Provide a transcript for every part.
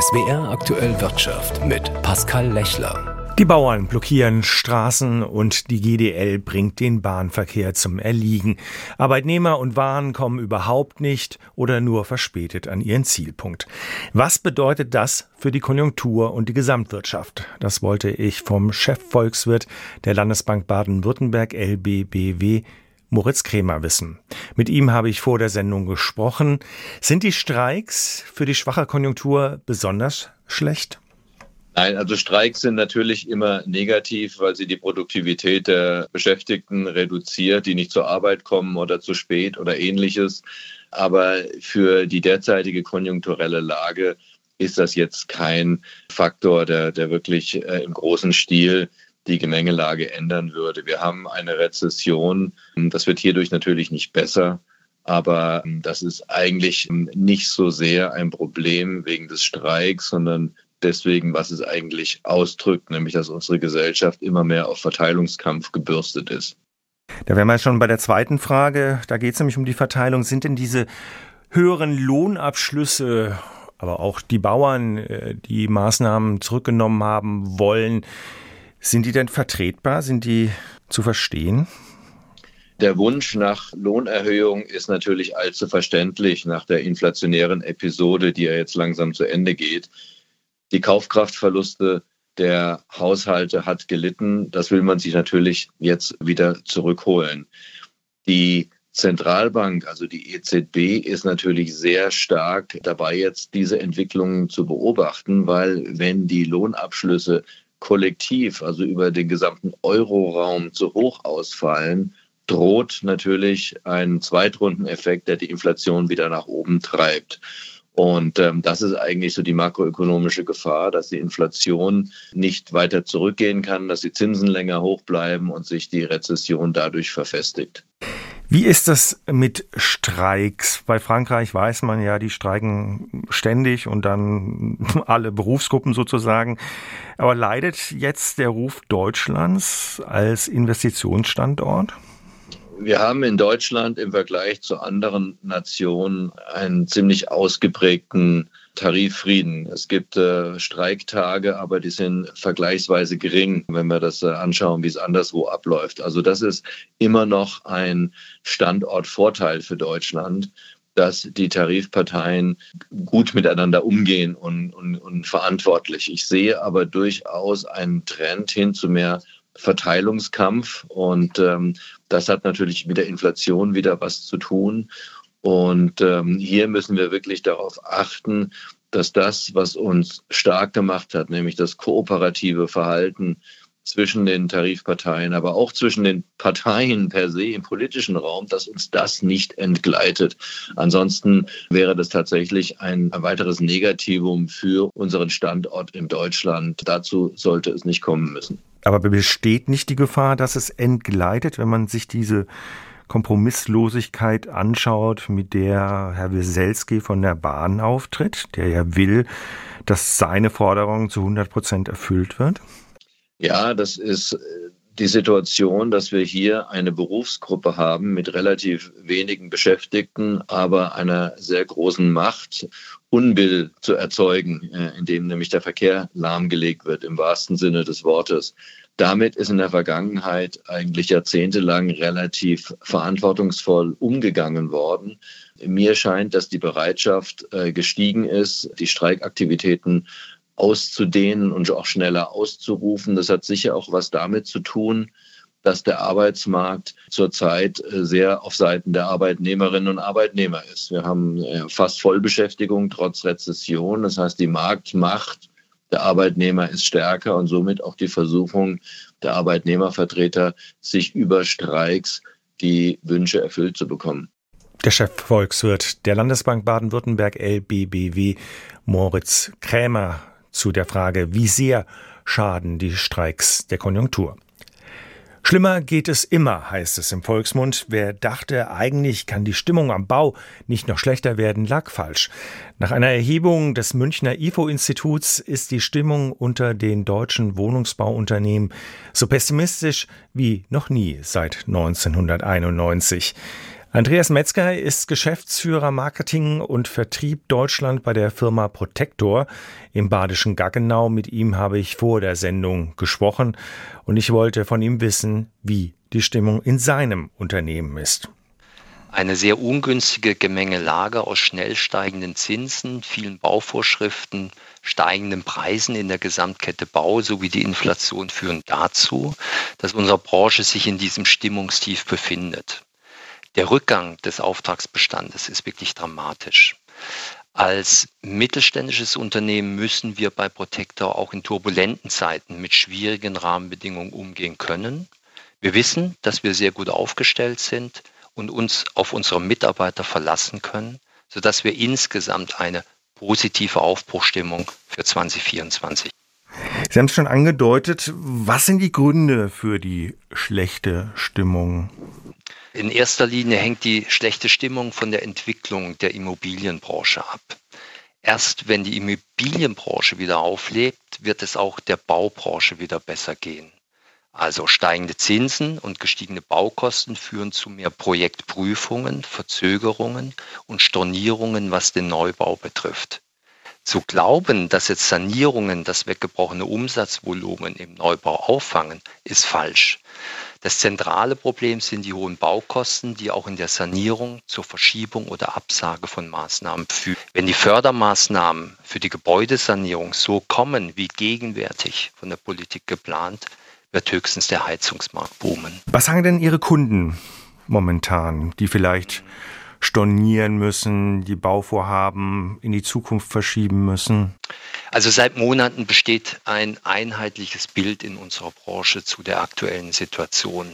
SWR aktuell Wirtschaft mit Pascal Lechler. Die Bauern blockieren Straßen und die GDL bringt den Bahnverkehr zum Erliegen. Arbeitnehmer und Waren kommen überhaupt nicht oder nur verspätet an ihren Zielpunkt. Was bedeutet das für die Konjunktur und die Gesamtwirtschaft? Das wollte ich vom Chefvolkswirt der Landesbank Baden-Württemberg LBBW Moritz Kremer wissen. Mit ihm habe ich vor der Sendung gesprochen. Sind die Streiks für die schwache Konjunktur besonders schlecht? Nein, also Streiks sind natürlich immer negativ, weil sie die Produktivität der Beschäftigten reduziert, die nicht zur Arbeit kommen oder zu spät oder ähnliches. Aber für die derzeitige konjunkturelle Lage ist das jetzt kein Faktor, der, der wirklich äh, im großen Stil die Gemengelage ändern würde. Wir haben eine Rezession. Das wird hierdurch natürlich nicht besser. Aber das ist eigentlich nicht so sehr ein Problem wegen des Streiks, sondern deswegen, was es eigentlich ausdrückt, nämlich dass unsere Gesellschaft immer mehr auf Verteilungskampf gebürstet ist. Da wären wir schon bei der zweiten Frage. Da geht es nämlich um die Verteilung. Sind denn diese höheren Lohnabschlüsse, aber auch die Bauern, äh, die Maßnahmen zurückgenommen haben wollen, sind die denn vertretbar? Sind die zu verstehen? Der Wunsch nach Lohnerhöhung ist natürlich allzu verständlich nach der inflationären Episode, die ja jetzt langsam zu Ende geht. Die Kaufkraftverluste der Haushalte hat gelitten. Das will man sich natürlich jetzt wieder zurückholen. Die Zentralbank, also die EZB, ist natürlich sehr stark dabei, jetzt diese Entwicklungen zu beobachten, weil wenn die Lohnabschlüsse kollektiv, also über den gesamten Euroraum zu hoch ausfallen, droht natürlich ein Zweitrundeneffekt, der die Inflation wieder nach oben treibt. Und ähm, das ist eigentlich so die makroökonomische Gefahr, dass die Inflation nicht weiter zurückgehen kann, dass die Zinsen länger hoch bleiben und sich die Rezession dadurch verfestigt. Wie ist das mit Streiks? Bei Frankreich weiß man ja, die streiken ständig und dann alle Berufsgruppen sozusagen. Aber leidet jetzt der Ruf Deutschlands als Investitionsstandort? Wir haben in Deutschland im Vergleich zu anderen Nationen einen ziemlich ausgeprägten Tariffrieden. Es gibt äh, Streiktage, aber die sind vergleichsweise gering, wenn wir das äh, anschauen, wie es anderswo abläuft. Also das ist immer noch ein Standortvorteil für Deutschland dass die Tarifparteien gut miteinander umgehen und, und, und verantwortlich. Ich sehe aber durchaus einen Trend hin zu mehr Verteilungskampf und ähm, das hat natürlich mit der Inflation wieder was zu tun. Und ähm, hier müssen wir wirklich darauf achten, dass das, was uns stark gemacht hat, nämlich das kooperative Verhalten zwischen den Tarifparteien, aber auch zwischen den Parteien per se im politischen Raum, dass uns das nicht entgleitet. Ansonsten wäre das tatsächlich ein weiteres Negativum für unseren Standort in Deutschland. Dazu sollte es nicht kommen müssen. Aber besteht nicht die Gefahr, dass es entgleitet, wenn man sich diese Kompromisslosigkeit anschaut, mit der Herr Wieselski von der Bahn auftritt, der ja will, dass seine Forderung zu 100 Prozent erfüllt wird? Ja, das ist äh, die Situation, dass wir hier eine Berufsgruppe haben mit relativ wenigen Beschäftigten, aber einer sehr großen Macht, Unbill zu erzeugen, äh, indem nämlich der Verkehr lahmgelegt wird, im wahrsten Sinne des Wortes. Damit ist in der Vergangenheit eigentlich jahrzehntelang relativ verantwortungsvoll umgegangen worden. Mir scheint, dass die Bereitschaft äh, gestiegen ist, die Streikaktivitäten auszudehnen und auch schneller auszurufen. Das hat sicher auch was damit zu tun, dass der Arbeitsmarkt zurzeit äh, sehr auf Seiten der Arbeitnehmerinnen und Arbeitnehmer ist. Wir haben äh, fast Vollbeschäftigung trotz Rezession. Das heißt, die Marktmacht der Arbeitnehmer ist stärker und somit auch die Versuchung der Arbeitnehmervertreter, sich über Streiks die Wünsche erfüllt zu bekommen. Der Chefvolkswirt der Landesbank Baden-Württemberg LBBW, Moritz Krämer, zu der Frage, wie sehr schaden die Streiks der Konjunktur. Schlimmer geht es immer, heißt es im Volksmund. Wer dachte, eigentlich kann die Stimmung am Bau nicht noch schlechter werden, lag falsch. Nach einer Erhebung des Münchner IFO-Instituts ist die Stimmung unter den deutschen Wohnungsbauunternehmen so pessimistisch wie noch nie seit 1991. Andreas Metzger ist Geschäftsführer Marketing und Vertrieb Deutschland bei der Firma Protector im badischen Gaggenau. Mit ihm habe ich vor der Sendung gesprochen und ich wollte von ihm wissen, wie die Stimmung in seinem Unternehmen ist. Eine sehr ungünstige Gemengelage aus schnell steigenden Zinsen, vielen Bauvorschriften, steigenden Preisen in der Gesamtkette Bau sowie die Inflation führen dazu, dass unsere Branche sich in diesem Stimmungstief befindet. Der Rückgang des Auftragsbestandes ist wirklich dramatisch. Als mittelständisches Unternehmen müssen wir bei Protector auch in turbulenten Zeiten mit schwierigen Rahmenbedingungen umgehen können. Wir wissen, dass wir sehr gut aufgestellt sind und uns auf unsere Mitarbeiter verlassen können, sodass wir insgesamt eine positive Aufbruchstimmung für 2024 Sie haben es schon angedeutet. Was sind die Gründe für die schlechte Stimmung? In erster Linie hängt die schlechte Stimmung von der Entwicklung der Immobilienbranche ab. Erst wenn die Immobilienbranche wieder auflebt, wird es auch der Baubranche wieder besser gehen. Also steigende Zinsen und gestiegene Baukosten führen zu mehr Projektprüfungen, Verzögerungen und Stornierungen, was den Neubau betrifft. Zu glauben, dass jetzt Sanierungen das weggebrochene Umsatzvolumen im Neubau auffangen, ist falsch. Das zentrale Problem sind die hohen Baukosten, die auch in der Sanierung zur Verschiebung oder Absage von Maßnahmen führen. Wenn die Fördermaßnahmen für die Gebäudesanierung so kommen wie gegenwärtig von der Politik geplant, wird höchstens der Heizungsmarkt boomen. Was sagen denn Ihre Kunden momentan, die vielleicht stornieren müssen, die Bauvorhaben in die Zukunft verschieben müssen? Also seit Monaten besteht ein einheitliches Bild in unserer Branche zu der aktuellen Situation.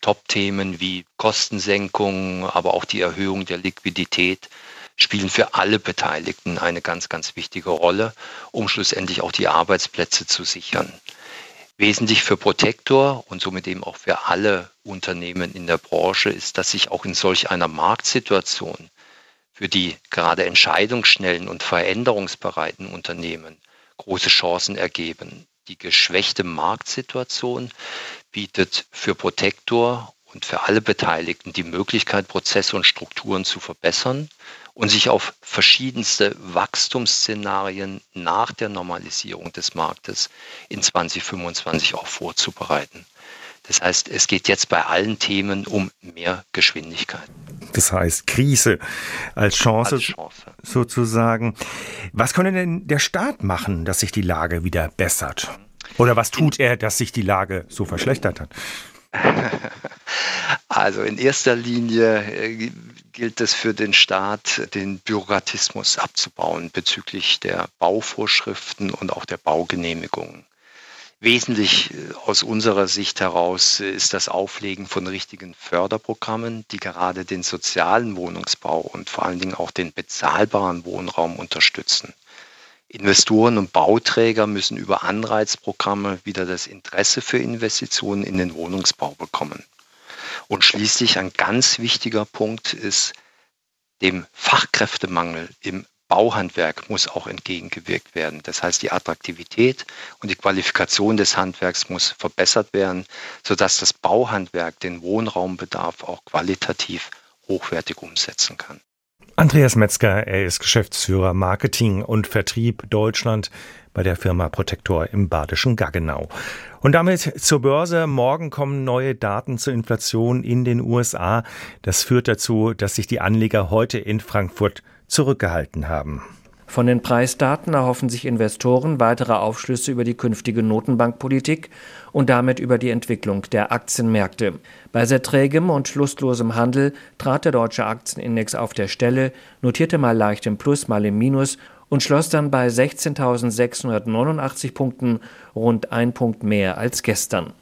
Top-Themen wie Kostensenkung, aber auch die Erhöhung der Liquidität spielen für alle Beteiligten eine ganz, ganz wichtige Rolle, um schlussendlich auch die Arbeitsplätze zu sichern. Wesentlich für Protektor und somit eben auch für alle Unternehmen in der Branche ist, dass sich auch in solch einer Marktsituation für die gerade entscheidungsschnellen und veränderungsbereiten Unternehmen große Chancen ergeben. Die geschwächte Marktsituation bietet für Protektor und für alle Beteiligten die Möglichkeit, Prozesse und Strukturen zu verbessern und sich auf verschiedenste Wachstumsszenarien nach der Normalisierung des Marktes in 2025 auch vorzubereiten. Das heißt, es geht jetzt bei allen Themen um mehr Geschwindigkeit. Das heißt Krise als Chance, als Chance, sozusagen. Was könnte denn der Staat machen, dass sich die Lage wieder bessert? Oder was tut er, dass sich die Lage so verschlechtert hat? Also in erster Linie äh, gilt es für den Staat, den Bürokratismus abzubauen bezüglich der Bauvorschriften und auch der Baugenehmigungen. Wesentlich äh, aus unserer Sicht heraus ist das Auflegen von richtigen Förderprogrammen, die gerade den sozialen Wohnungsbau und vor allen Dingen auch den bezahlbaren Wohnraum unterstützen. Investoren und Bauträger müssen über Anreizprogramme wieder das Interesse für Investitionen in den Wohnungsbau bekommen. Und schließlich ein ganz wichtiger Punkt ist, dem Fachkräftemangel im Bauhandwerk muss auch entgegengewirkt werden. Das heißt, die Attraktivität und die Qualifikation des Handwerks muss verbessert werden, sodass das Bauhandwerk den Wohnraumbedarf auch qualitativ hochwertig umsetzen kann. Andreas Metzger, er ist Geschäftsführer Marketing und Vertrieb Deutschland bei der Firma Protektor im badischen Gaggenau. Und damit zur Börse. Morgen kommen neue Daten zur Inflation in den USA. Das führt dazu, dass sich die Anleger heute in Frankfurt zurückgehalten haben. Von den Preisdaten erhoffen sich Investoren weitere Aufschlüsse über die künftige Notenbankpolitik und damit über die Entwicklung der Aktienmärkte. Bei sehr trägem und lustlosem Handel trat der deutsche Aktienindex auf der Stelle, notierte mal leicht im Plus, mal im Minus und schloss dann bei 16.689 Punkten, rund ein Punkt mehr als gestern.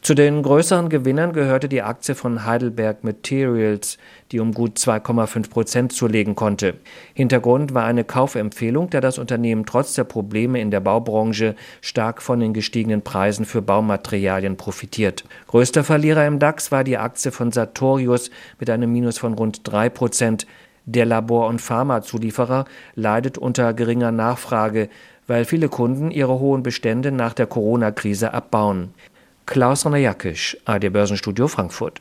Zu den größeren Gewinnern gehörte die Aktie von Heidelberg Materials, die um gut 2,5 Prozent zulegen konnte. Hintergrund war eine Kaufempfehlung, da das Unternehmen trotz der Probleme in der Baubranche stark von den gestiegenen Preisen für Baumaterialien profitiert. Größter Verlierer im DAX war die Aktie von Sartorius mit einem Minus von rund 3 Prozent. Der Labor- und Pharmazulieferer leidet unter geringer Nachfrage, weil viele Kunden ihre hohen Bestände nach der Corona-Krise abbauen. Klaus Jakisch, AD Börsenstudio Frankfurt.